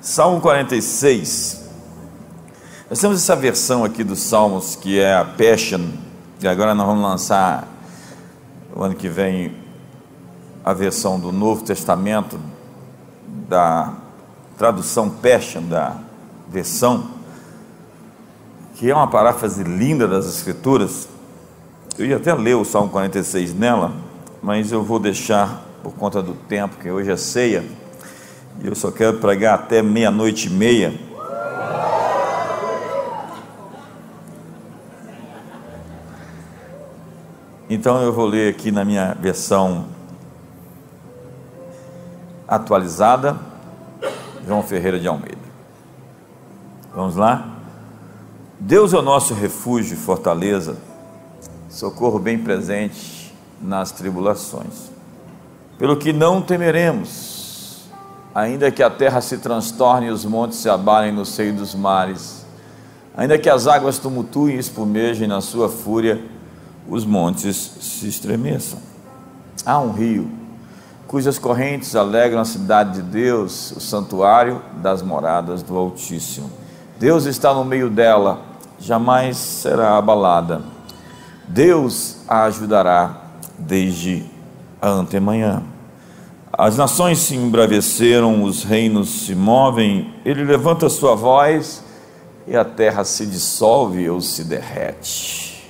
Salmo 46. Nós temos essa versão aqui dos Salmos que é a Passion, e agora nós vamos lançar o ano que vem a versão do Novo Testamento da tradução Passion da versão, que é uma paráfrase linda das Escrituras. Eu ia até ler o Salmo 46 nela, mas eu vou deixar por conta do tempo, que hoje é ceia e eu só quero pregar até meia-noite e meia. Então eu vou ler aqui na minha versão atualizada, João Ferreira de Almeida. Vamos lá? Deus é o nosso refúgio e fortaleza, socorro bem presente nas tribulações. Pelo que não temeremos, ainda que a terra se transtorne e os montes se abalem no seio dos mares, ainda que as águas tumultuem e espumejem na sua fúria, os montes se estremeçam. Há um rio cujas correntes alegram a cidade de Deus, o santuário das moradas do Altíssimo. Deus está no meio dela, jamais será abalada. Deus a ajudará desde a antemanhã. As nações se embraveceram, os reinos se movem, ele levanta sua voz e a terra se dissolve ou se derrete.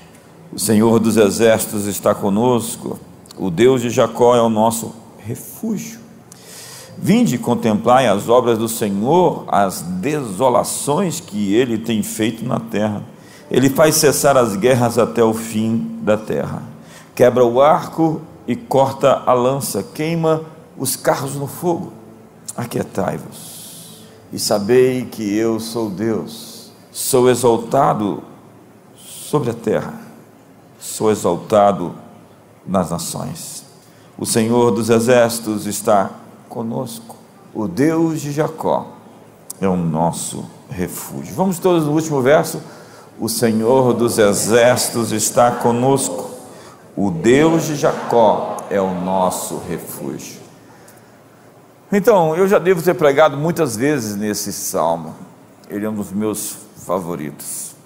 O Senhor dos exércitos está conosco, o Deus de Jacó é o nosso refúgio. Vinde contemplai as obras do Senhor, as desolações que ele tem feito na terra. Ele faz cessar as guerras até o fim da terra. Quebra o arco e corta a lança, queima os carros no fogo. Aquietai-vos e sabei que eu sou Deus, sou exaltado sobre a terra, sou exaltado nas nações. O Senhor dos exércitos está conosco, o Deus de Jacó é o nosso refúgio. Vamos todos no último verso. O Senhor dos exércitos está conosco, o Deus de Jacó é o nosso refúgio. Então, eu já devo ter pregado muitas vezes nesse salmo. Ele é um dos meus favoritos.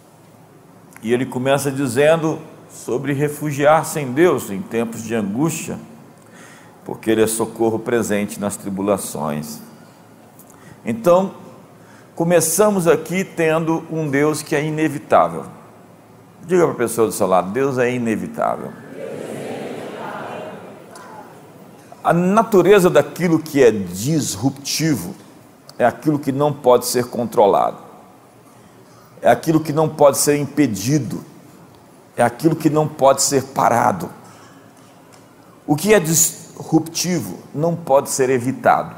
E ele começa dizendo sobre refugiar-se em Deus em tempos de angústia, porque ele é socorro presente nas tribulações. Então, começamos aqui tendo um Deus que é inevitável. Diga para a pessoa do seu lado: Deus é inevitável. A natureza daquilo que é disruptivo é aquilo que não pode ser controlado, é aquilo que não pode ser impedido, é aquilo que não pode ser parado. O que é disruptivo não pode ser evitado.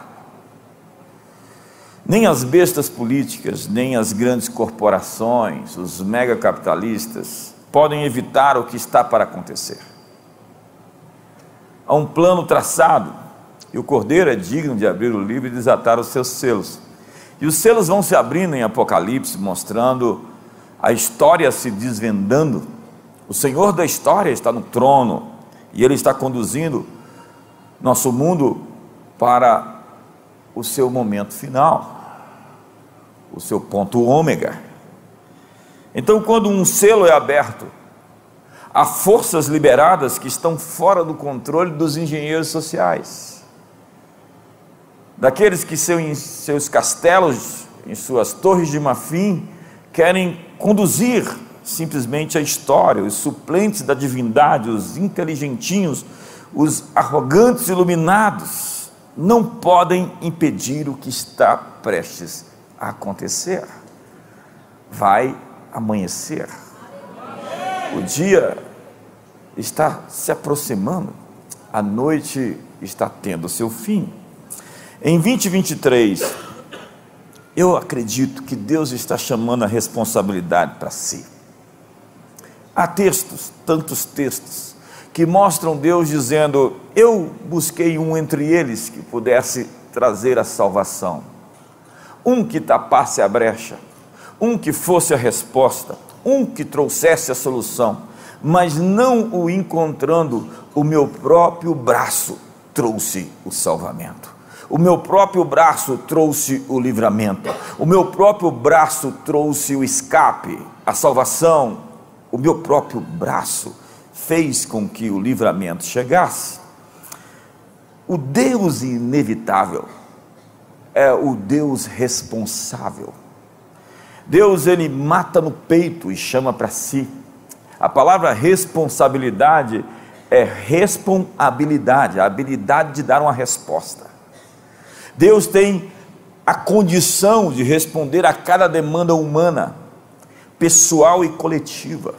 Nem as bestas políticas, nem as grandes corporações, os megacapitalistas podem evitar o que está para acontecer há um plano traçado, e o cordeiro é digno de abrir o livro e desatar os seus selos. E os selos vão se abrindo em Apocalipse, mostrando a história se desvendando. O Senhor da história está no trono e Ele está conduzindo nosso mundo para o seu momento final, o seu ponto ômega. Então, quando um selo é aberto, Há forças liberadas que estão fora do controle dos engenheiros sociais, daqueles que em seus castelos, em suas torres de marfim, querem conduzir simplesmente a história, os suplentes da divindade, os inteligentinhos, os arrogantes iluminados, não podem impedir o que está prestes a acontecer. Vai amanhecer o dia está se aproximando, a noite está tendo seu fim. Em 2023, eu acredito que Deus está chamando a responsabilidade para si. Há textos, tantos textos, que mostram Deus dizendo: Eu busquei um entre eles que pudesse trazer a salvação, um que tapasse a brecha, um que fosse a resposta, um que trouxesse a solução, mas não o encontrando, o meu próprio braço trouxe o salvamento. o meu próprio braço trouxe o livramento, o meu próprio braço trouxe o escape, a salvação, o meu próprio braço fez com que o livramento chegasse. O Deus inevitável é o Deus responsável. Deus ele mata no peito e chama para si. A palavra responsabilidade é responsabilidade, a habilidade de dar uma resposta. Deus tem a condição de responder a cada demanda humana, pessoal e coletiva.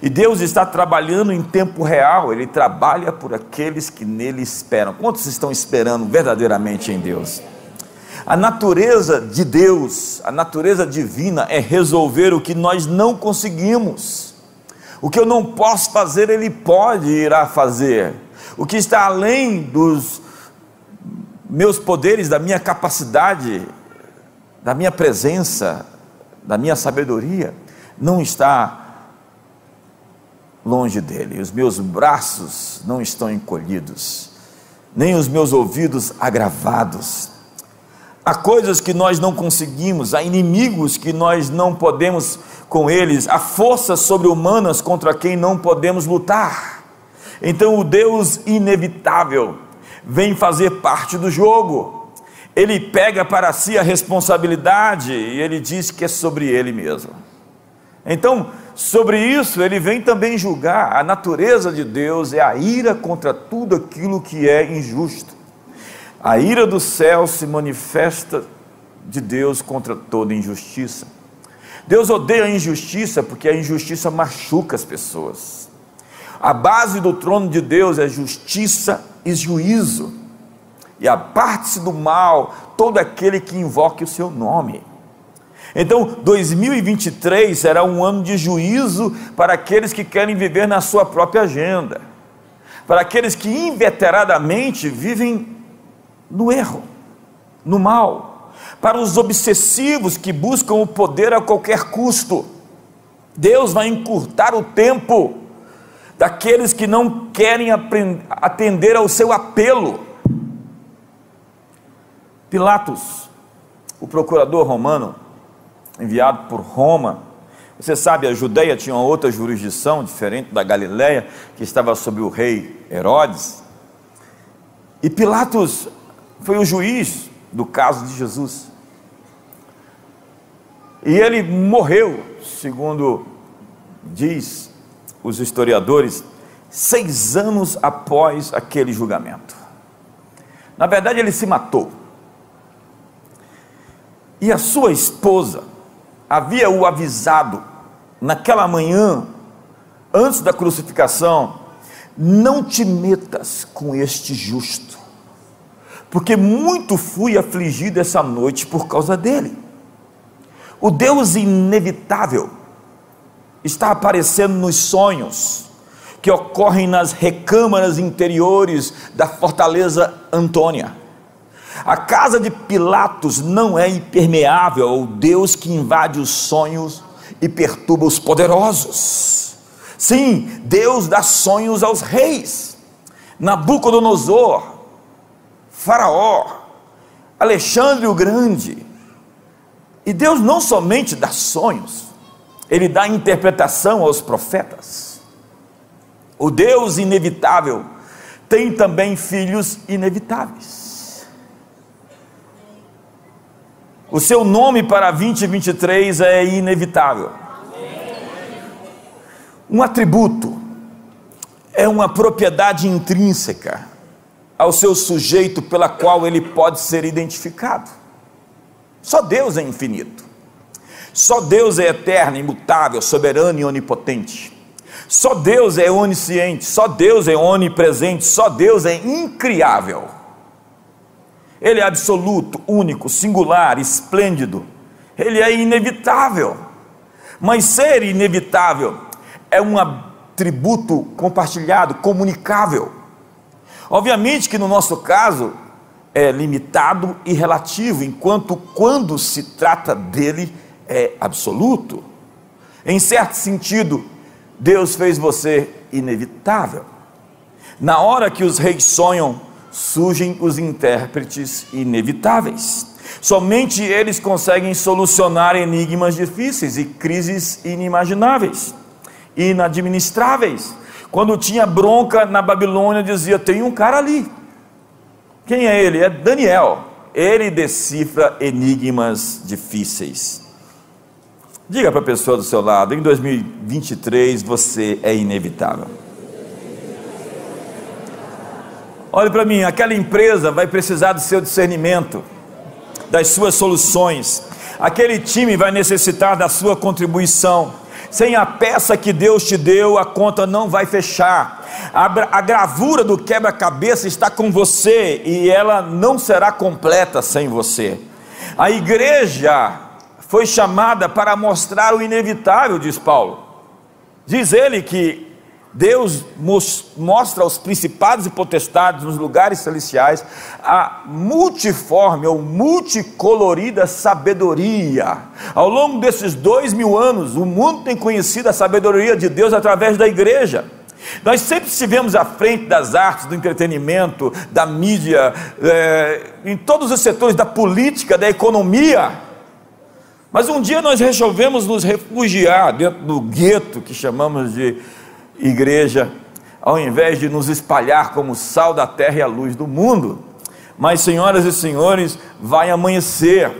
E Deus está trabalhando em tempo real, Ele trabalha por aqueles que nele esperam. Quantos estão esperando verdadeiramente em Deus? A natureza de Deus, a natureza divina é resolver o que nós não conseguimos. O que eu não posso fazer, Ele pode ir irá fazer. O que está além dos meus poderes, da minha capacidade, da minha presença, da minha sabedoria, não está longe dele. Os meus braços não estão encolhidos, nem os meus ouvidos agravados. Há coisas que nós não conseguimos, há inimigos que nós não podemos com eles, há forças sobre-humanas contra quem não podemos lutar. Então o Deus inevitável vem fazer parte do jogo. Ele pega para si a responsabilidade e ele diz que é sobre ele mesmo. Então, sobre isso, ele vem também julgar. A natureza de Deus é a ira contra tudo aquilo que é injusto. A ira do céu se manifesta de Deus contra toda injustiça. Deus odeia a injustiça porque a injustiça machuca as pessoas. A base do trono de Deus é justiça e juízo. E aparte-se do mal todo aquele que invoque o seu nome. Então, 2023 será um ano de juízo para aqueles que querem viver na sua própria agenda, para aqueles que inveteradamente vivem no erro, no mal, para os obsessivos que buscam o poder a qualquer custo. Deus vai encurtar o tempo daqueles que não querem atender ao seu apelo. Pilatos, o procurador romano, enviado por Roma. Você sabe, a Judéia tinha uma outra jurisdição diferente da Galiléia, que estava sob o rei Herodes. E Pilatos foi o juiz do caso de Jesus. E ele morreu, segundo diz os historiadores, seis anos após aquele julgamento. Na verdade, ele se matou. E a sua esposa, havia o avisado naquela manhã, antes da crucificação: não te metas com este justo, porque muito fui afligido essa noite por causa dele. O Deus inevitável está aparecendo nos sonhos que ocorrem nas recâmaras interiores da fortaleza Antônia. A casa de Pilatos não é impermeável ao Deus que invade os sonhos e perturba os poderosos. Sim, Deus dá sonhos aos reis. Nabucodonosor, Faraó, Alexandre o Grande. E Deus não somente dá sonhos, ele dá interpretação aos profetas. O Deus inevitável tem também filhos inevitáveis. O seu nome para 2023 é inevitável. Um atributo é uma propriedade intrínseca ao seu sujeito pela qual ele pode ser identificado. Só Deus é infinito. Só Deus é eterno, imutável, soberano e onipotente. Só Deus é onisciente, só Deus é onipresente, só Deus é incriável. Ele é absoluto, único, singular, esplêndido. Ele é inevitável. Mas ser inevitável é um atributo compartilhado, comunicável. Obviamente que no nosso caso é limitado e relativo, enquanto quando se trata dele é absoluto. Em certo sentido, Deus fez você inevitável. Na hora que os reis sonham surgem os intérpretes inevitáveis. Somente eles conseguem solucionar enigmas difíceis e crises inimagináveis, inadministráveis. Quando tinha bronca na Babilônia, dizia: tem um cara ali. Quem é ele? É Daniel. Ele decifra enigmas difíceis. Diga para a pessoa do seu lado: em 2023 você é inevitável. Olhe para mim, aquela empresa vai precisar do seu discernimento, das suas soluções. Aquele time vai necessitar da sua contribuição. Sem a peça que Deus te deu, a conta não vai fechar. A, a gravura do quebra-cabeça está com você e ela não será completa sem você. A igreja foi chamada para mostrar o inevitável, diz Paulo. Diz ele que Deus mostra aos principados e potestades nos lugares celestiais a multiforme ou multicolorida sabedoria. Ao longo desses dois mil anos, o mundo tem conhecido a sabedoria de Deus através da igreja. Nós sempre estivemos à frente das artes, do entretenimento, da mídia, é, em todos os setores da política, da economia. Mas um dia nós resolvemos nos refugiar dentro do gueto que chamamos de igreja, ao invés de nos espalhar como sal da terra e a luz do mundo. Mas, senhoras e senhores, vai amanhecer.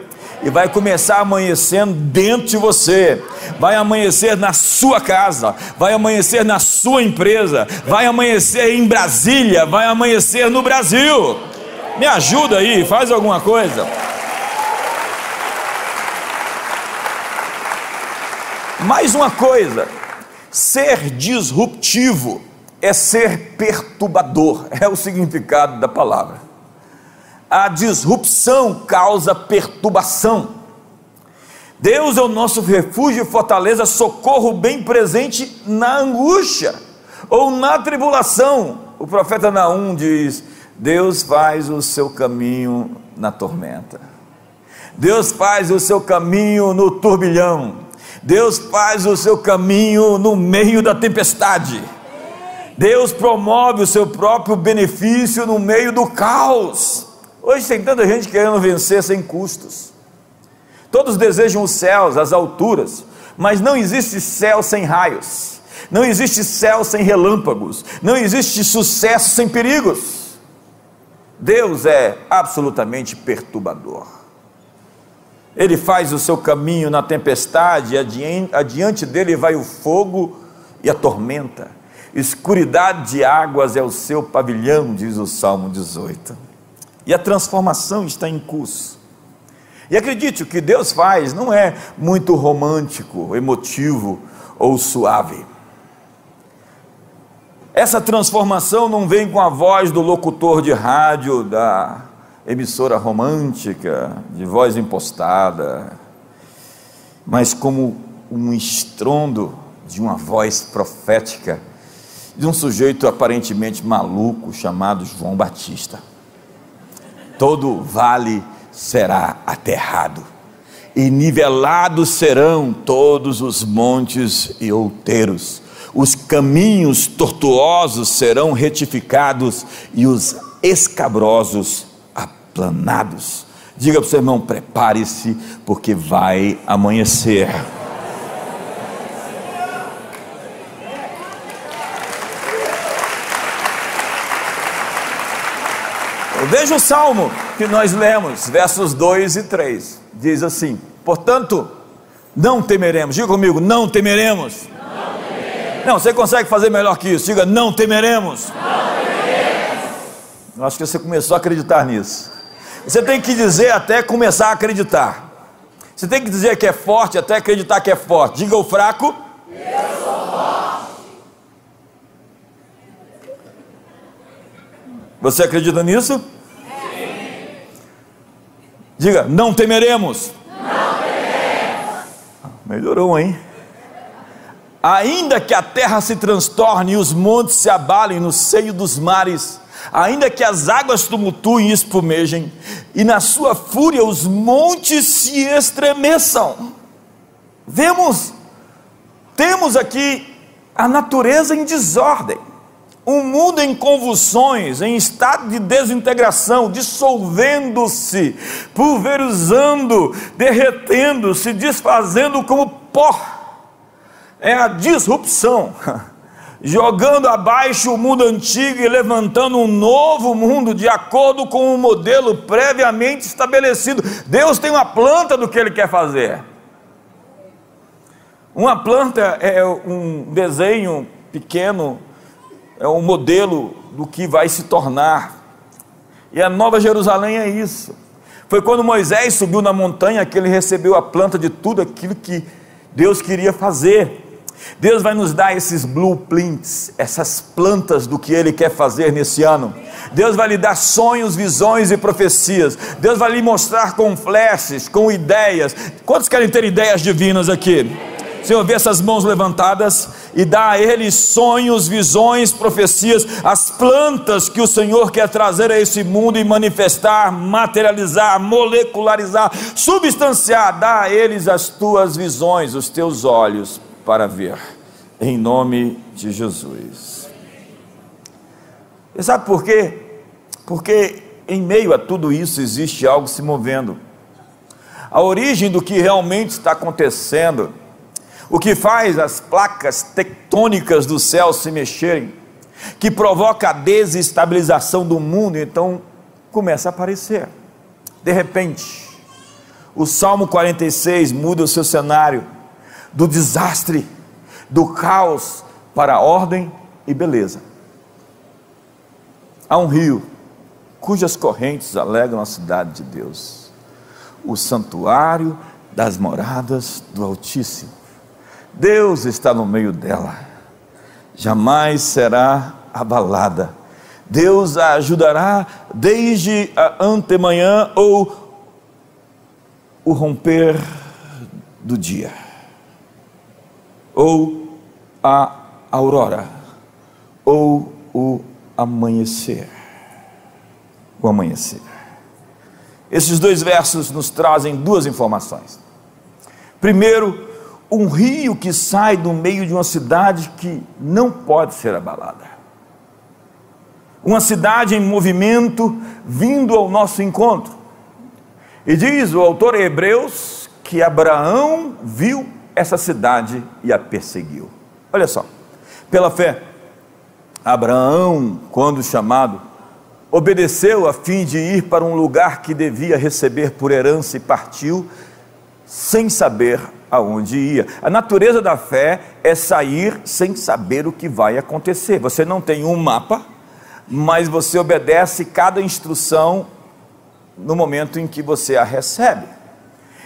E vai começar amanhecendo dentro de você, vai amanhecer na sua casa, vai amanhecer na sua empresa, vai amanhecer em Brasília, vai amanhecer no Brasil. Me ajuda aí, faz alguma coisa. Mais uma coisa, Ser disruptivo é ser perturbador, é o significado da palavra. A disrupção causa perturbação. Deus é o nosso refúgio e fortaleza, socorro bem presente na angústia ou na tribulação. O profeta Naum diz: Deus faz o seu caminho na tormenta, Deus faz o seu caminho no turbilhão. Deus faz o seu caminho no meio da tempestade. Deus promove o seu próprio benefício no meio do caos. Hoje tem tanta gente querendo vencer sem custos. Todos desejam os céus, as alturas, mas não existe céu sem raios. Não existe céu sem relâmpagos. Não existe sucesso sem perigos. Deus é absolutamente perturbador. Ele faz o seu caminho na tempestade, adiante, dele vai o fogo e a tormenta. Escuridade de águas é o seu pavilhão, diz o Salmo 18. E a transformação está em curso. E acredite, o que Deus faz não é muito romântico, emotivo ou suave. Essa transformação não vem com a voz do locutor de rádio, da emissora romântica, de voz impostada, mas como um estrondo de uma voz profética de um sujeito aparentemente maluco chamado João Batista. Todo vale será aterrado, e nivelados serão todos os montes e outeiros, os caminhos tortuosos serão retificados e os escabrosos Diga para o seu irmão: prepare-se, porque vai amanhecer. Veja o salmo que nós lemos, versos 2 e 3. Diz assim: Portanto, não temeremos. Diga comigo: não temeremos. Não, temeremos. não você consegue fazer melhor que isso. Diga: não temeremos. Não temeremos. Eu acho que você começou a acreditar nisso. Você tem que dizer até começar a acreditar. Você tem que dizer que é forte até acreditar que é forte. Diga o fraco. Eu sou forte. Você acredita nisso? Sim. Diga, não temeremos. Não temeremos. Melhorou, hein? Ainda que a terra se transtorne e os montes se abalem no seio dos mares, ainda que as águas tumultuem e espumejem, e na sua fúria os montes se estremeçam. Vemos, temos aqui a natureza em desordem, um mundo em convulsões, em estado de desintegração, dissolvendo-se, pulverizando, derretendo-se, desfazendo como pó. É a disrupção. Jogando abaixo o mundo antigo e levantando um novo mundo de acordo com um modelo previamente estabelecido. Deus tem uma planta do que Ele quer fazer. Uma planta é um desenho pequeno é um modelo do que vai se tornar. E a Nova Jerusalém é isso. Foi quando Moisés subiu na montanha que ele recebeu a planta de tudo aquilo que Deus queria fazer. Deus vai nos dar esses blueprints, essas plantas do que Ele quer fazer nesse ano. Deus vai lhe dar sonhos, visões e profecias. Deus vai lhe mostrar com flashes, com ideias. Quantos querem ter ideias divinas aqui? Senhor, vê essas mãos levantadas e dá a eles sonhos, visões, profecias, as plantas que o Senhor quer trazer a esse mundo e manifestar, materializar, molecularizar, substanciar. Dá a eles as tuas visões, os teus olhos para ver, em nome de Jesus. E sabe por quê? Porque em meio a tudo isso existe algo se movendo. A origem do que realmente está acontecendo o que faz as placas tectônicas do céu se mexerem, que provoca a desestabilização do mundo, então começa a aparecer. De repente, o Salmo 46 muda o seu cenário do desastre, do caos para a ordem e beleza. Há um rio cujas correntes alegram a cidade de Deus, o santuário das moradas do Altíssimo. Deus está no meio dela, jamais será abalada. Deus a ajudará desde a antemanhã ou o romper do dia, ou a aurora, ou o amanhecer. O amanhecer. Esses dois versos nos trazem duas informações. Primeiro, um rio que sai do meio de uma cidade que não pode ser abalada. Uma cidade em movimento vindo ao nosso encontro. E diz o autor Hebreus que Abraão viu essa cidade e a perseguiu. Olha só, pela fé, Abraão, quando chamado, obedeceu a fim de ir para um lugar que devia receber por herança e partiu, sem saber aonde ia. A natureza da fé é sair sem saber o que vai acontecer. Você não tem um mapa, mas você obedece cada instrução no momento em que você a recebe.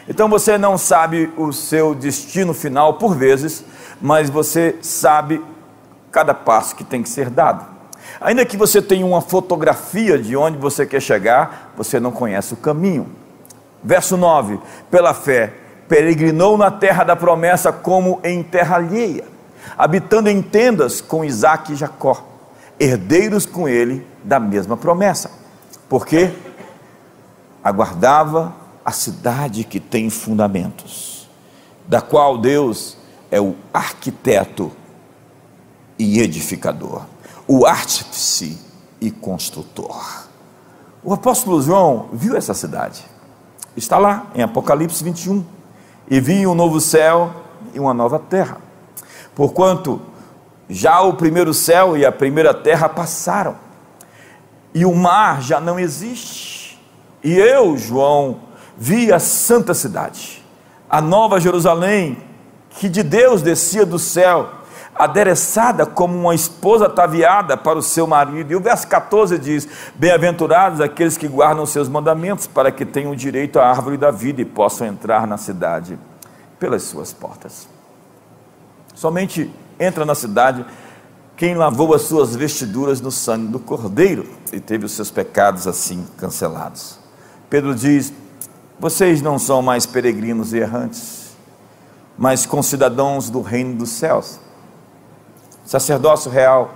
Então você não sabe o seu destino final por vezes, mas você sabe cada passo que tem que ser dado. Ainda que você tenha uma fotografia de onde você quer chegar, você não conhece o caminho. Verso 9: pela fé peregrinou na terra da promessa como em terra alheia, habitando em tendas com Isaac e Jacó, herdeiros com ele da mesma promessa, porque aguardava a cidade que tem fundamentos, da qual Deus é o arquiteto e edificador, o artífice e construtor. O apóstolo João viu essa cidade, está lá em Apocalipse 21 e vi um novo céu e uma nova terra. Porquanto já o primeiro céu e a primeira terra passaram, e o mar já não existe. E eu, João, vi a santa cidade, a nova Jerusalém, que de Deus descia do céu, adereçada como uma esposa ataviada para o seu marido. E o verso 14 diz: Bem-aventurados aqueles que guardam seus mandamentos, para que tenham direito à árvore da vida e possam entrar na cidade pelas suas portas. Somente entra na cidade quem lavou as suas vestiduras no sangue do Cordeiro e teve os seus pecados assim cancelados. Pedro diz: Vocês não são mais peregrinos e errantes, mas concidadãos do reino dos céus sacerdócio real,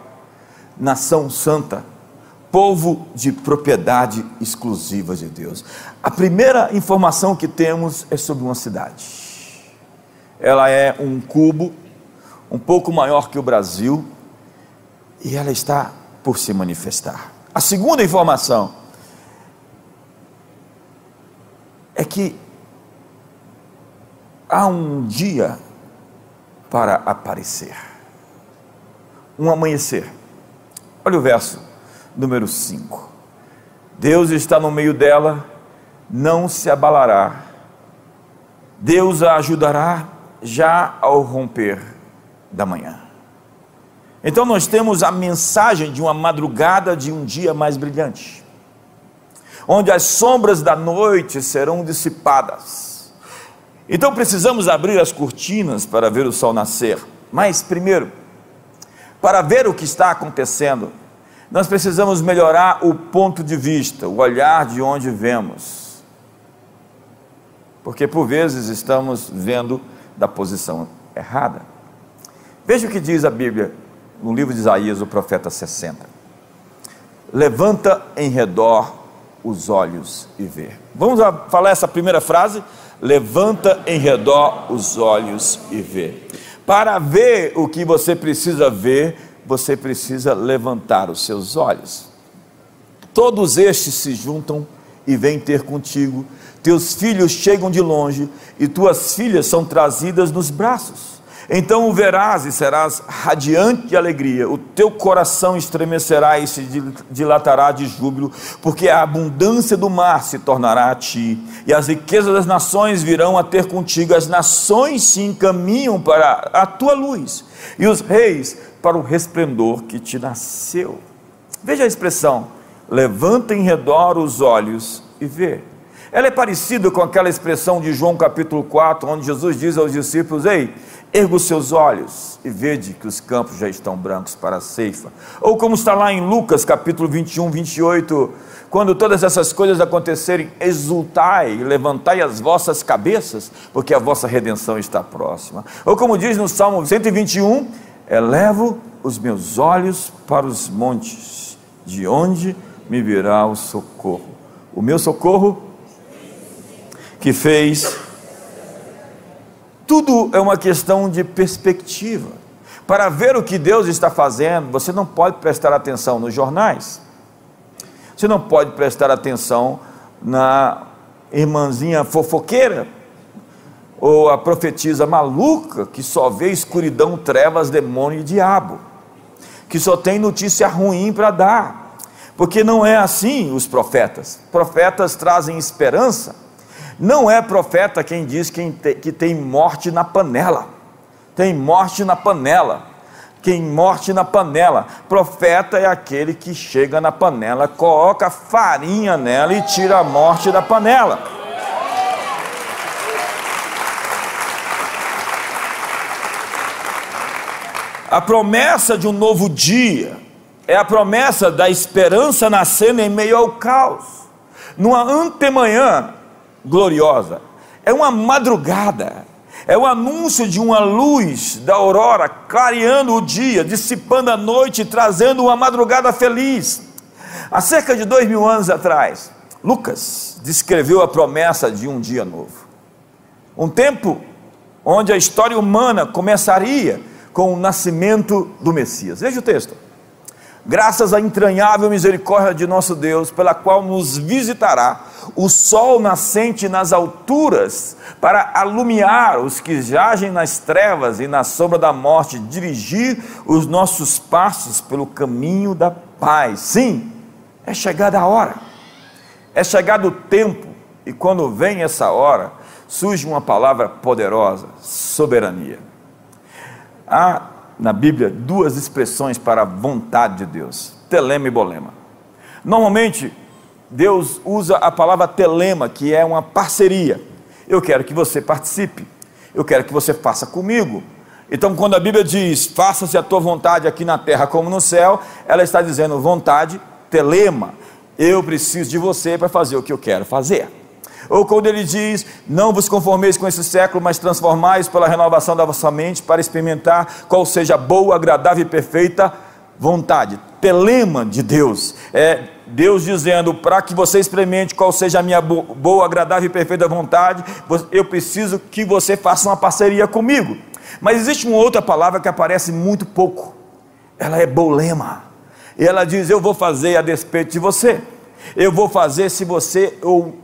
nação santa, povo de propriedade exclusiva de Deus. A primeira informação que temos é sobre uma cidade. Ela é um cubo um pouco maior que o Brasil e ela está por se manifestar. A segunda informação é que há um dia para aparecer, um amanhecer. Olha o verso número 5. Deus está no meio dela, não se abalará. Deus a ajudará já ao romper da manhã. Então nós temos a mensagem de uma madrugada de um dia mais brilhante, onde as sombras da noite serão dissipadas. Então precisamos abrir as cortinas para ver o sol nascer. Mas primeiro, para ver o que está acontecendo, nós precisamos melhorar o ponto de vista, o olhar de onde vemos. Porque por vezes estamos vendo da posição errada. Veja o que diz a Bíblia no livro de Isaías, o profeta 60. Levanta em redor os olhos e vê. Vamos falar essa primeira frase? Levanta em redor os olhos e vê. Para ver o que você precisa ver, você precisa levantar os seus olhos. Todos estes se juntam e vêm ter contigo. Teus filhos chegam de longe e tuas filhas são trazidas nos braços. Então o verás e serás radiante de alegria, o teu coração estremecerá e se dilatará de júbilo, porque a abundância do mar se tornará a ti, e as riquezas das nações virão a ter contigo, as nações se encaminham para a tua luz, e os reis para o resplendor que te nasceu. Veja a expressão: levanta em redor os olhos e vê. Ela é parecida com aquela expressão de João capítulo 4, onde Jesus diz aos discípulos: Ei, erga os seus olhos e vede que os campos já estão brancos para a ceifa. Ou como está lá em Lucas capítulo 21, 28, quando todas essas coisas acontecerem, exultai e levantai as vossas cabeças, porque a vossa redenção está próxima. Ou como diz no Salmo 121, elevo os meus olhos para os montes, de onde me virá o socorro. O meu socorro que fez tudo é uma questão de perspectiva. Para ver o que Deus está fazendo, você não pode prestar atenção nos jornais. Você não pode prestar atenção na irmãzinha fofoqueira ou a profetisa maluca que só vê escuridão, trevas, demônio e diabo, que só tem notícia ruim para dar. Porque não é assim os profetas. Profetas trazem esperança não é profeta quem diz que tem morte na panela. Tem morte na panela. Quem morte na panela. Profeta é aquele que chega na panela, coloca farinha nela e tira a morte da panela. A promessa de um novo dia é a promessa da esperança nascendo em meio ao caos. Numa antemanhã, gloriosa, é uma madrugada, é o anúncio de uma luz da aurora clareando o dia, dissipando a noite, trazendo uma madrugada feliz. Há cerca de dois mil anos atrás, Lucas descreveu a promessa de um dia novo, um tempo onde a história humana começaria com o nascimento do Messias. Veja o texto. Graças à entranhável misericórdia de nosso Deus, pela qual nos visitará o sol nascente nas alturas, para alumiar os que jazem nas trevas e na sombra da morte, dirigir os nossos passos pelo caminho da paz. Sim, é chegada a hora, é chegado o tempo, e quando vem essa hora, surge uma palavra poderosa: soberania. Há na Bíblia duas expressões para a vontade de Deus: telema e bolema. Normalmente, Deus usa a palavra telema, que é uma parceria. Eu quero que você participe, eu quero que você faça comigo. Então, quando a Bíblia diz, faça-se a tua vontade aqui na terra como no céu, ela está dizendo vontade, telema. Eu preciso de você para fazer o que eu quero fazer. Ou quando ele diz, não vos conformeis com esse século, mas transformais pela renovação da vossa mente para experimentar qual seja a boa, agradável e perfeita vontade, telema de Deus. É Deus dizendo: para que você experimente qual seja a minha boa, agradável e perfeita vontade, eu preciso que você faça uma parceria comigo. Mas existe uma outra palavra que aparece muito pouco ela é bolema. E ela diz: Eu vou fazer a despeito de você. Eu vou fazer se você ou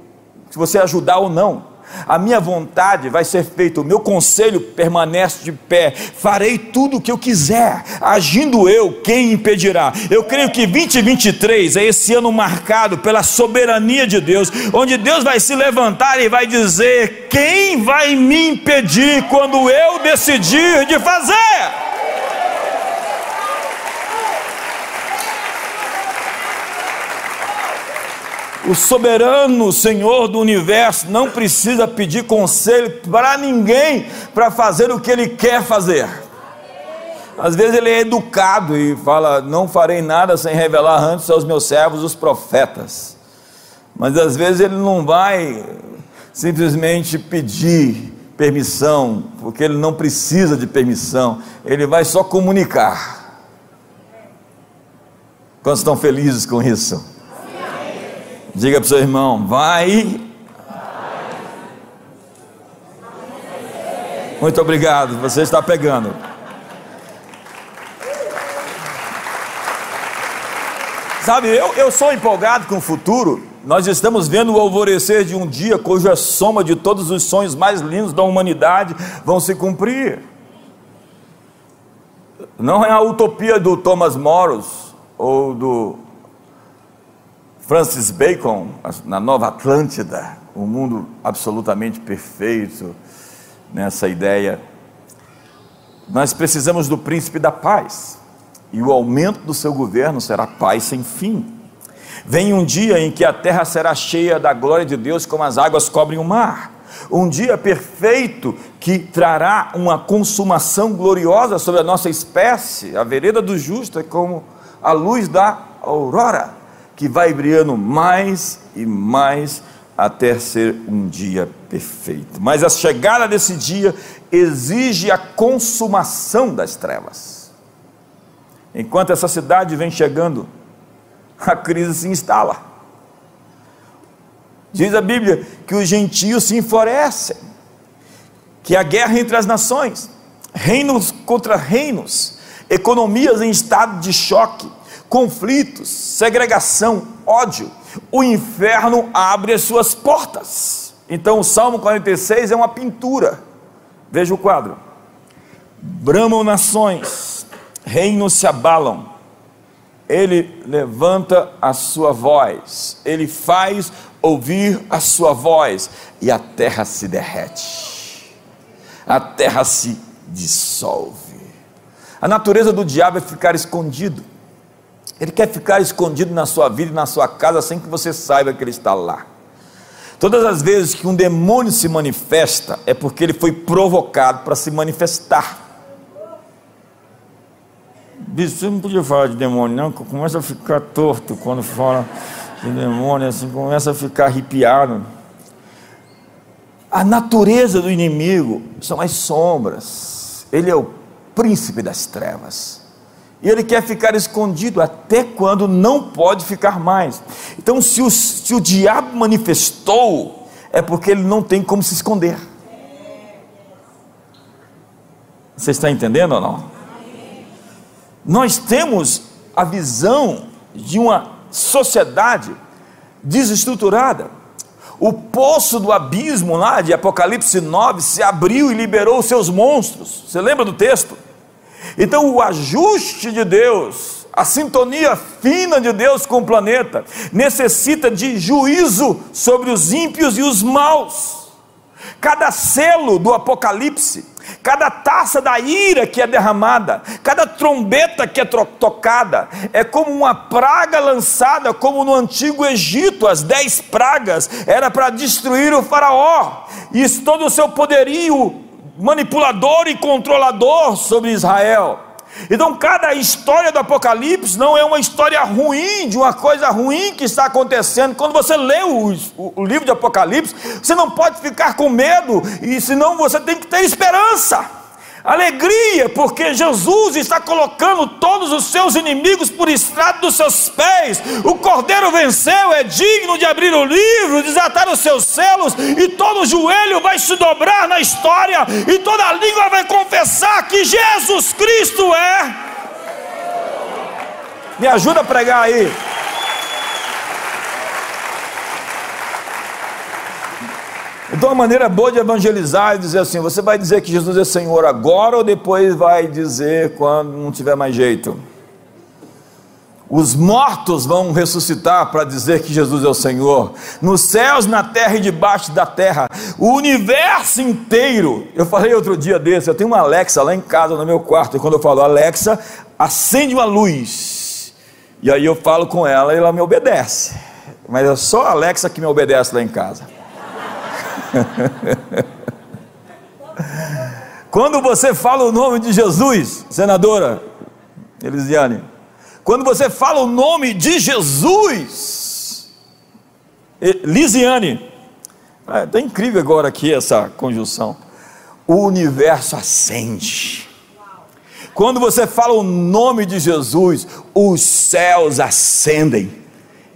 se você ajudar ou não. A minha vontade vai ser feita, o meu conselho permanece de pé. Farei tudo o que eu quiser. Agindo eu, quem impedirá? Eu creio que 2023 é esse ano marcado pela soberania de Deus, onde Deus vai se levantar e vai dizer: Quem vai me impedir quando eu decidir de fazer? O soberano Senhor do universo não precisa pedir conselho para ninguém para fazer o que ele quer fazer. Às vezes ele é educado e fala: Não farei nada sem revelar antes aos meus servos, os profetas. Mas às vezes ele não vai simplesmente pedir permissão, porque ele não precisa de permissão, ele vai só comunicar. Quantos estão felizes com isso? Diga para o seu irmão, vai. Muito obrigado, você está pegando. Sabe, eu, eu sou empolgado com o futuro. Nós estamos vendo o alvorecer de um dia cuja soma de todos os sonhos mais lindos da humanidade vão se cumprir. Não é a utopia do Thomas Moros ou do Francis Bacon, na Nova Atlântida, um mundo absolutamente perfeito, nessa ideia. Nós precisamos do príncipe da paz, e o aumento do seu governo será paz sem fim. Vem um dia em que a terra será cheia da glória de Deus, como as águas cobrem o mar. Um dia perfeito que trará uma consumação gloriosa sobre a nossa espécie. A vereda do justo é como a luz da aurora que vai brilhando mais e mais até ser um dia perfeito. Mas a chegada desse dia exige a consumação das trevas. Enquanto essa cidade vem chegando, a crise se instala. Diz a Bíblia que os gentios se enfurecem, que a guerra entre as nações, reinos contra reinos, economias em estado de choque, conflitos, segregação, ódio, o inferno abre as suas portas. Então o Salmo 46 é uma pintura. Veja o quadro. Bramam nações, reinos se abalam. Ele levanta a sua voz, ele faz ouvir a sua voz e a terra se derrete. A terra se dissolve. A natureza do diabo é ficar escondido. Ele quer ficar escondido na sua vida e na sua casa sem que você saiba que ele está lá. Todas as vezes que um demônio se manifesta, é porque ele foi provocado para se manifestar. Bicho, você não podia falar de demônio, não, começa a ficar torto quando fala de demônio, assim, começa a ficar arrepiado. A natureza do inimigo são as sombras, ele é o príncipe das trevas e ele quer ficar escondido até quando não pode ficar mais. Então, se o, se o diabo manifestou, é porque ele não tem como se esconder. Você está entendendo ou não? Nós temos a visão de uma sociedade desestruturada. O poço do abismo lá de Apocalipse 9 se abriu e liberou seus monstros. Você lembra do texto? Então, o ajuste de Deus, a sintonia fina de Deus com o planeta, necessita de juízo sobre os ímpios e os maus. Cada selo do Apocalipse, cada taça da ira que é derramada, cada trombeta que é tocada, é como uma praga lançada, como no antigo Egito, as dez pragas, era para destruir o Faraó, e todo o seu poderio manipulador e controlador sobre Israel. Então, cada história do Apocalipse não é uma história ruim, de uma coisa ruim que está acontecendo. Quando você lê o, o, livro de Apocalipse, você não pode ficar com medo, e senão você tem que ter esperança. Alegria, porque Jesus está colocando todos os seus inimigos por estrado dos seus pés. O Cordeiro venceu, é digno de abrir o livro, desatar os seus selos, e todo joelho vai se dobrar na história, e toda língua vai confessar que Jesus Cristo é. Me ajuda a pregar aí. Então, uma maneira boa de evangelizar é dizer assim: você vai dizer que Jesus é Senhor agora ou depois vai dizer quando não tiver mais jeito? Os mortos vão ressuscitar para dizer que Jesus é o Senhor. Nos céus, na terra e debaixo da terra. O universo inteiro. Eu falei outro dia desse, eu tenho uma Alexa lá em casa, no meu quarto, e quando eu falo Alexa, acende uma luz. E aí eu falo com ela e ela me obedece. Mas é só a Alexa que me obedece lá em casa. Quando você fala o nome de Jesus, senadora Elisiane, quando você fala o nome de Jesus, Lisiane, é, tá incrível agora aqui essa conjunção. O universo acende. Quando você fala o nome de Jesus, os céus acendem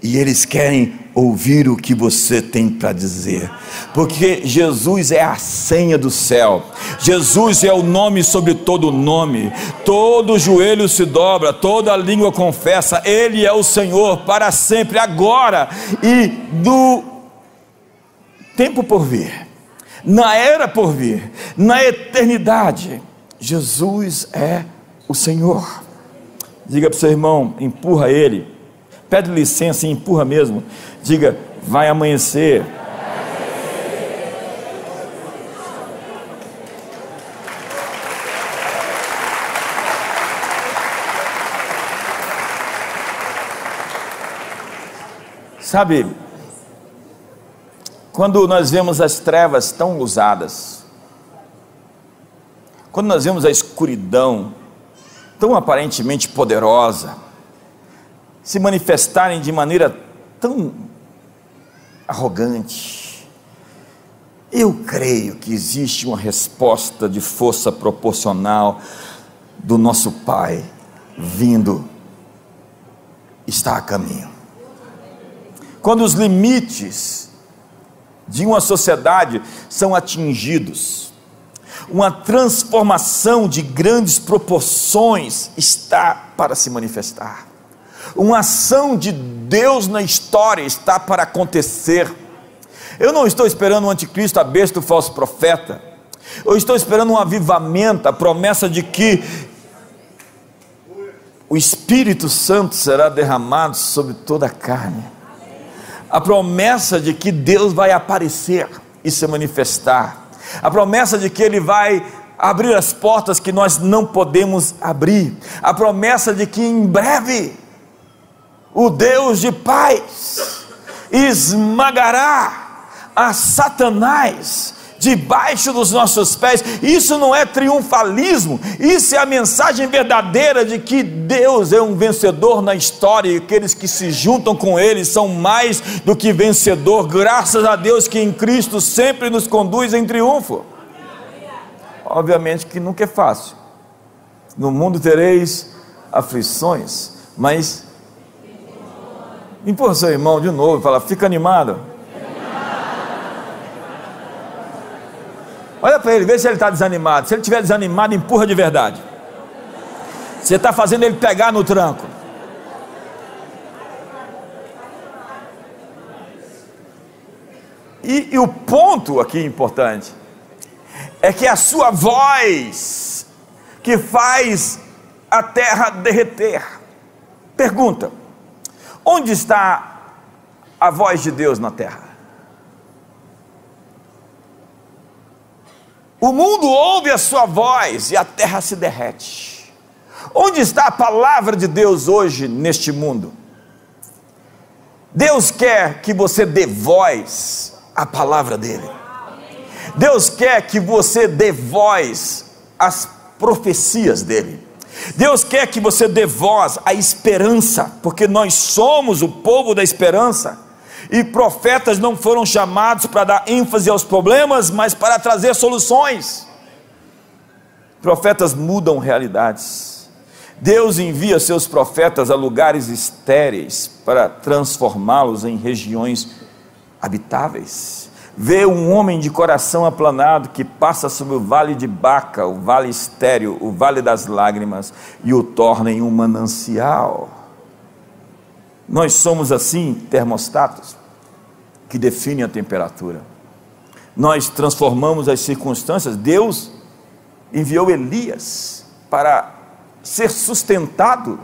e eles querem ouvir o que você tem para dizer, porque Jesus é a senha do céu, Jesus é o nome sobre todo nome, todo joelho se dobra, toda língua confessa, Ele é o Senhor para sempre, agora e do tempo por vir, na era por vir, na eternidade, Jesus é o Senhor. Diga para o seu irmão, empurra ele Pede licença e empurra mesmo. Diga, vai amanhecer. Sabe, quando nós vemos as trevas tão usadas, quando nós vemos a escuridão tão aparentemente poderosa, se manifestarem de maneira tão arrogante. Eu creio que existe uma resposta de força proporcional do nosso Pai vindo, está a caminho. Quando os limites de uma sociedade são atingidos, uma transformação de grandes proporções está para se manifestar. Uma ação de Deus na história está para acontecer. Eu não estou esperando o anticristo, a besta, o falso profeta. Eu estou esperando um avivamento, a promessa de que o Espírito Santo será derramado sobre toda a carne. A promessa de que Deus vai aparecer e se manifestar. A promessa de que Ele vai abrir as portas que nós não podemos abrir. A promessa de que em breve o Deus de paz esmagará a Satanás debaixo dos nossos pés. Isso não é triunfalismo, isso é a mensagem verdadeira de que Deus é um vencedor na história e aqueles que se juntam com Ele são mais do que vencedor, graças a Deus que em Cristo sempre nos conduz em triunfo. Obviamente que nunca é fácil. No mundo tereis aflições, mas Empurra seu irmão de novo e fala: fica animado. Olha para ele, vê se ele está desanimado. Se ele estiver desanimado, empurra de verdade. Você está fazendo ele pegar no tranco. E, e, o ponto aqui importante é que a sua voz que faz a terra derreter. Pergunta: Onde está a voz de Deus na terra? O mundo ouve a sua voz e a terra se derrete. Onde está a palavra de Deus hoje neste mundo? Deus quer que você dê voz à palavra dele. Deus quer que você dê voz às profecias dele. Deus quer que você dê voz à esperança, porque nós somos o povo da esperança. E profetas não foram chamados para dar ênfase aos problemas, mas para trazer soluções. Profetas mudam realidades. Deus envia seus profetas a lugares estéreis para transformá-los em regiões habitáveis vê um homem de coração aplanado que passa sobre o vale de Baca, o vale estéreo, o vale das lágrimas, e o torna em um manancial. Nós somos assim termostatos que definem a temperatura. Nós transformamos as circunstâncias. Deus enviou Elias para ser sustentado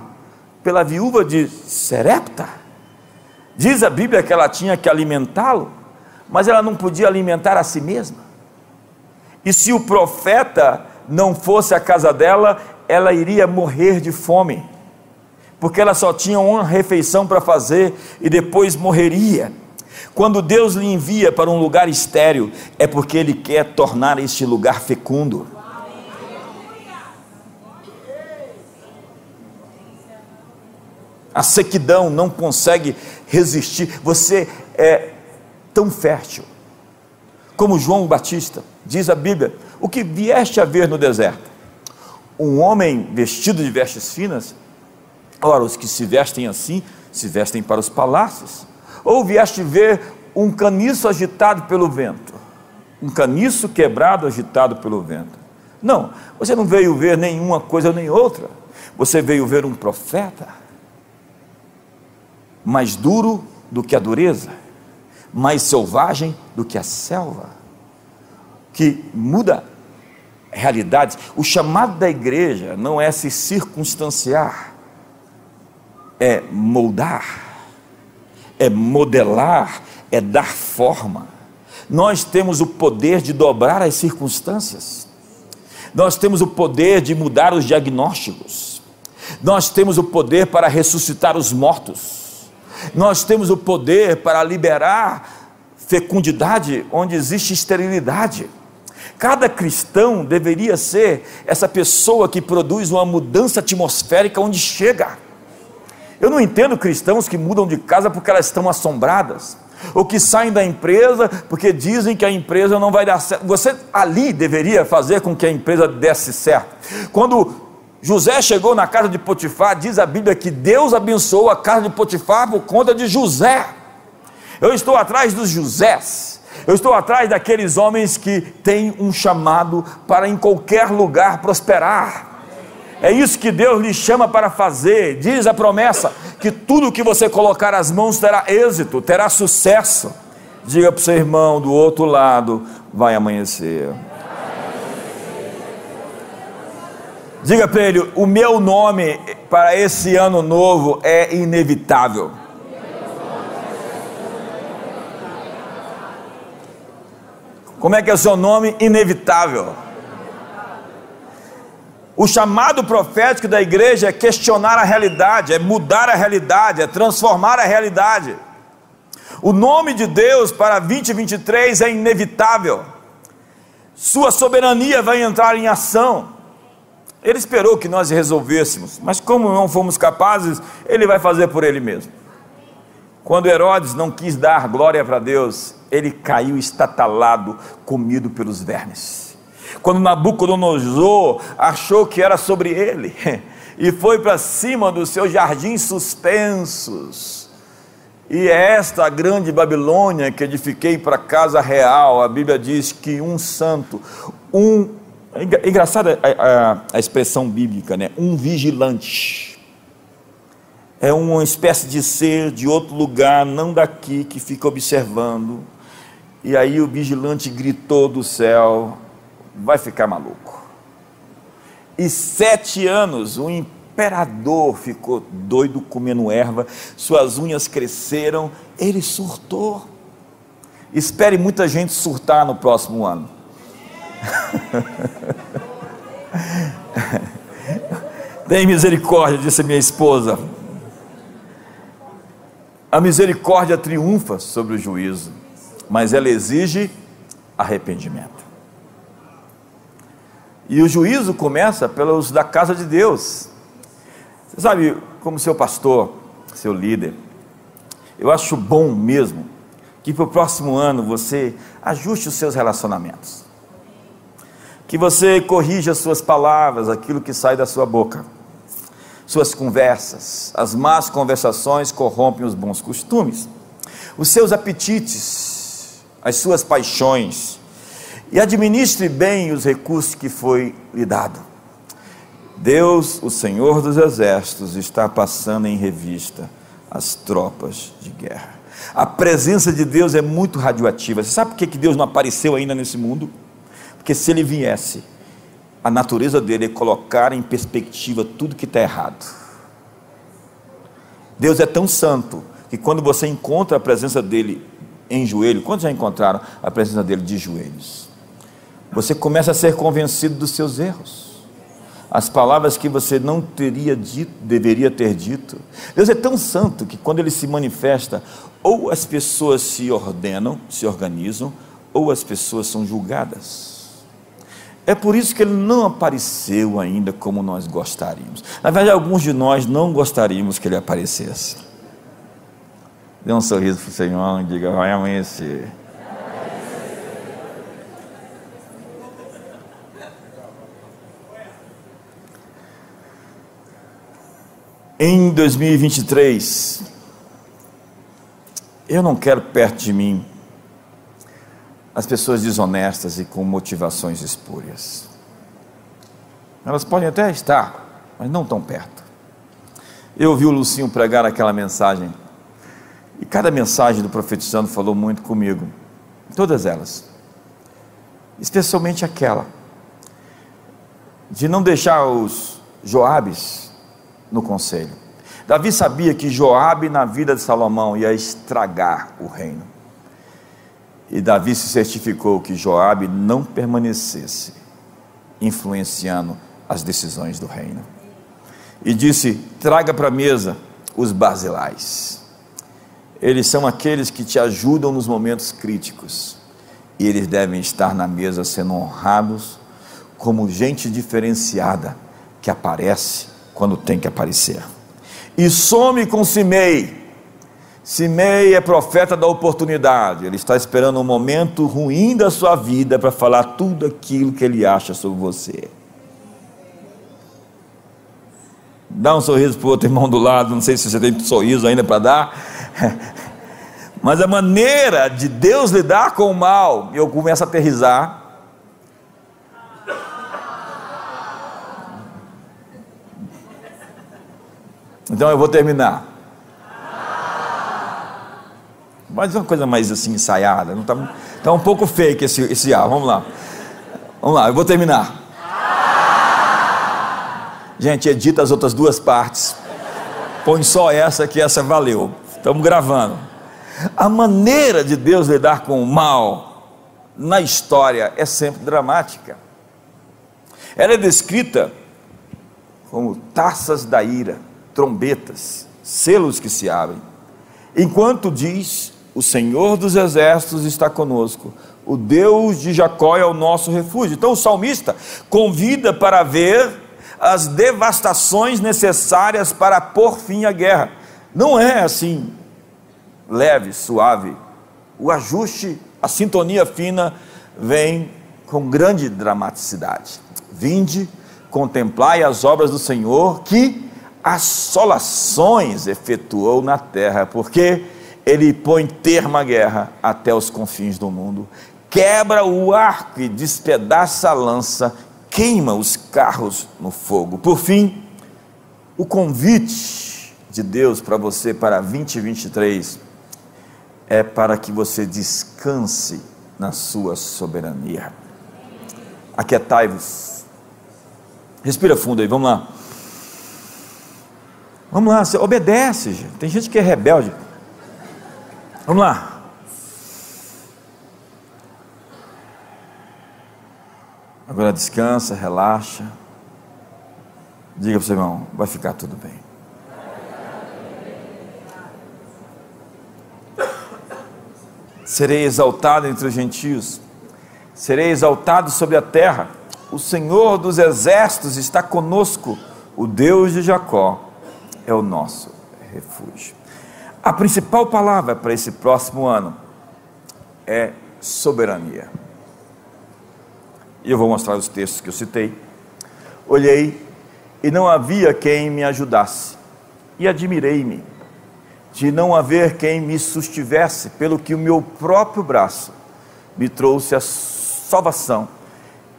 pela viúva de Serepta. Diz a Bíblia que ela tinha que alimentá-lo, mas ela não podia alimentar a si mesma. E se o profeta não fosse à casa dela, ela iria morrer de fome, porque ela só tinha uma refeição para fazer e depois morreria. Quando Deus lhe envia para um lugar estéril, é porque Ele quer tornar este lugar fecundo. A sequidão não consegue resistir. Você é tão fértil como João Batista, diz a Bíblia: o que vieste a ver no deserto? Um homem vestido de vestes finas? Ora, os que se vestem assim, se vestem para os palácios. Ou vieste ver um caniço agitado pelo vento? Um caniço quebrado agitado pelo vento? Não, você não veio ver nenhuma coisa nem outra. Você veio ver um profeta mais duro do que a dureza, mais selvagem do que a selva, que muda realidades. O chamado da igreja não é se circunstanciar, é moldar, é modelar, é dar forma. Nós temos o poder de dobrar as circunstâncias, nós temos o poder de mudar os diagnósticos, nós temos o poder para ressuscitar os mortos nós temos o poder para liberar fecundidade onde existe esterilidade. Cada cristão deveria ser essa pessoa que produz uma mudança atmosférica onde chega. Eu não entendo cristãos que mudam de casa porque elas estão assombradas, ou que saem da empresa porque dizem que a empresa não vai dar certo. Você ali deveria fazer com que a empresa desse certo. Quando José chegou na casa de Potifar, diz a Bíblia que Deus abençoou a casa de Potifar por conta de José. Eu estou atrás dos Josés, eu estou atrás daqueles homens que têm um chamado para em qualquer lugar prosperar. É isso que Deus lhe chama para fazer. Diz a promessa que tudo que você colocar as mãos terá êxito, terá sucesso. Diga para o seu irmão do outro lado: vai amanhecer. Diga para ele: o meu nome para esse ano novo é inevitável. Como é que é o seu nome? Inevitável. O chamado profético da igreja é questionar a realidade, é mudar a realidade, é transformar a realidade. O nome de Deus para 2023 é inevitável. Sua soberania vai entrar em ação. Ele esperou que nós resolvêssemos, mas como não fomos capazes, ele vai fazer por ele mesmo. Quando Herodes não quis dar glória para Deus, ele caiu estatalado, comido pelos vermes. Quando Nabucodonosor achou que era sobre ele, e foi para cima dos seus jardins suspensos, e é esta grande Babilônia que edifiquei para casa real, a Bíblia diz que um santo, um é engraçada a, a, a expressão bíblica, né? Um vigilante. É uma espécie de ser de outro lugar, não daqui, que fica observando. E aí o vigilante gritou do céu: vai ficar maluco. E sete anos o imperador ficou doido comendo erva, suas unhas cresceram, ele surtou. Espere muita gente surtar no próximo ano. Tem misericórdia, disse minha esposa. A misericórdia triunfa sobre o juízo, mas ela exige arrependimento. E o juízo começa pelos da casa de Deus. Você sabe, como seu pastor, seu líder, eu acho bom mesmo que para o próximo ano você ajuste os seus relacionamentos que você corrija suas palavras, aquilo que sai da sua boca, suas conversas. As más conversações corrompem os bons costumes, os seus apetites, as suas paixões, e administre bem os recursos que foi lhe dado. Deus, o Senhor dos Exércitos, está passando em revista as tropas de guerra. A presença de Deus é muito radioativa. Você sabe por que Deus não apareceu ainda nesse mundo? Porque se ele viesse, a natureza dele é colocar em perspectiva tudo que está errado. Deus é tão santo que quando você encontra a presença dele em joelho, quantos já encontraram a presença dele de joelhos? Você começa a ser convencido dos seus erros as palavras que você não teria dito, deveria ter dito. Deus é tão santo que quando ele se manifesta, ou as pessoas se ordenam, se organizam, ou as pessoas são julgadas. É por isso que ele não apareceu ainda como nós gostaríamos. Na verdade, alguns de nós não gostaríamos que ele aparecesse. Dê um sorriso para o Senhor e diga: vai amanhecer. Em 2023, eu não quero perto de mim as pessoas desonestas e com motivações espúrias. Elas podem até estar, mas não tão perto. Eu ouvi o Lucinho pregar aquela mensagem, e cada mensagem do profetizando falou muito comigo, todas elas, especialmente aquela, de não deixar os Joabes no conselho. Davi sabia que Joabe na vida de Salomão ia estragar o reino. E Davi se certificou que Joabe não permanecesse influenciando as decisões do reino. E disse: "Traga para a mesa os basilais. Eles são aqueles que te ajudam nos momentos críticos. E eles devem estar na mesa sendo honrados como gente diferenciada que aparece quando tem que aparecer. E some com Simei. Simei é profeta da oportunidade. Ele está esperando um momento ruim da sua vida para falar tudo aquilo que ele acha sobre você. Dá um sorriso para o outro irmão do lado. Não sei se você tem sorriso ainda para dar. Mas a maneira de Deus lidar com o mal, eu começo a aterrizar Então eu vou terminar. Mas uma coisa mais assim ensaiada, não está tá um pouco fake esse, esse ar. Vamos lá. Vamos lá, eu vou terminar. Gente, edita as outras duas partes. Põe só essa que essa valeu. Estamos gravando. A maneira de Deus lidar com o mal na história é sempre dramática. Ela é descrita como taças da ira trombetas, selos que se abrem. Enquanto diz: O Senhor dos exércitos está conosco, o Deus de Jacó é o nosso refúgio. Então o salmista convida para ver as devastações necessárias para pôr fim à guerra. Não é assim leve, suave. O ajuste, a sintonia fina vem com grande dramaticidade. Vinde, contemplai as obras do Senhor que assolações efetuou na terra, porque ele põe termo à guerra até os confins do mundo, quebra o arco e despedaça a lança, queima os carros no fogo. Por fim, o convite de Deus para você para 2023 é para que você descanse na sua soberania. Aquietai-vos. Respira fundo aí, vamos lá. Vamos lá, você obedece, gente. Tem gente que é rebelde. Vamos lá. Agora descansa, relaxa. Diga para o seu irmão, vai ficar tudo bem. Serei exaltado entre os gentios, serei exaltado sobre a terra. O Senhor dos exércitos está conosco, o Deus de Jacó é o nosso refúgio. A principal palavra para esse próximo ano é soberania. E eu vou mostrar os textos que eu citei. Olhei e não havia quem me ajudasse, e admirei-me de não haver quem me sustivesse, pelo que o meu próprio braço me trouxe a salvação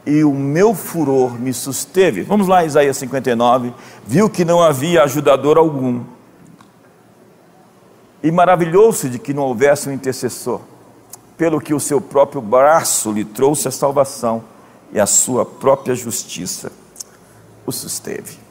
e o meu furor me susteve. Vamos lá, Isaías 59. Viu que não havia ajudador algum. E maravilhou-se de que não houvesse um intercessor, pelo que o seu próprio braço lhe trouxe a salvação e a sua própria justiça o susteve.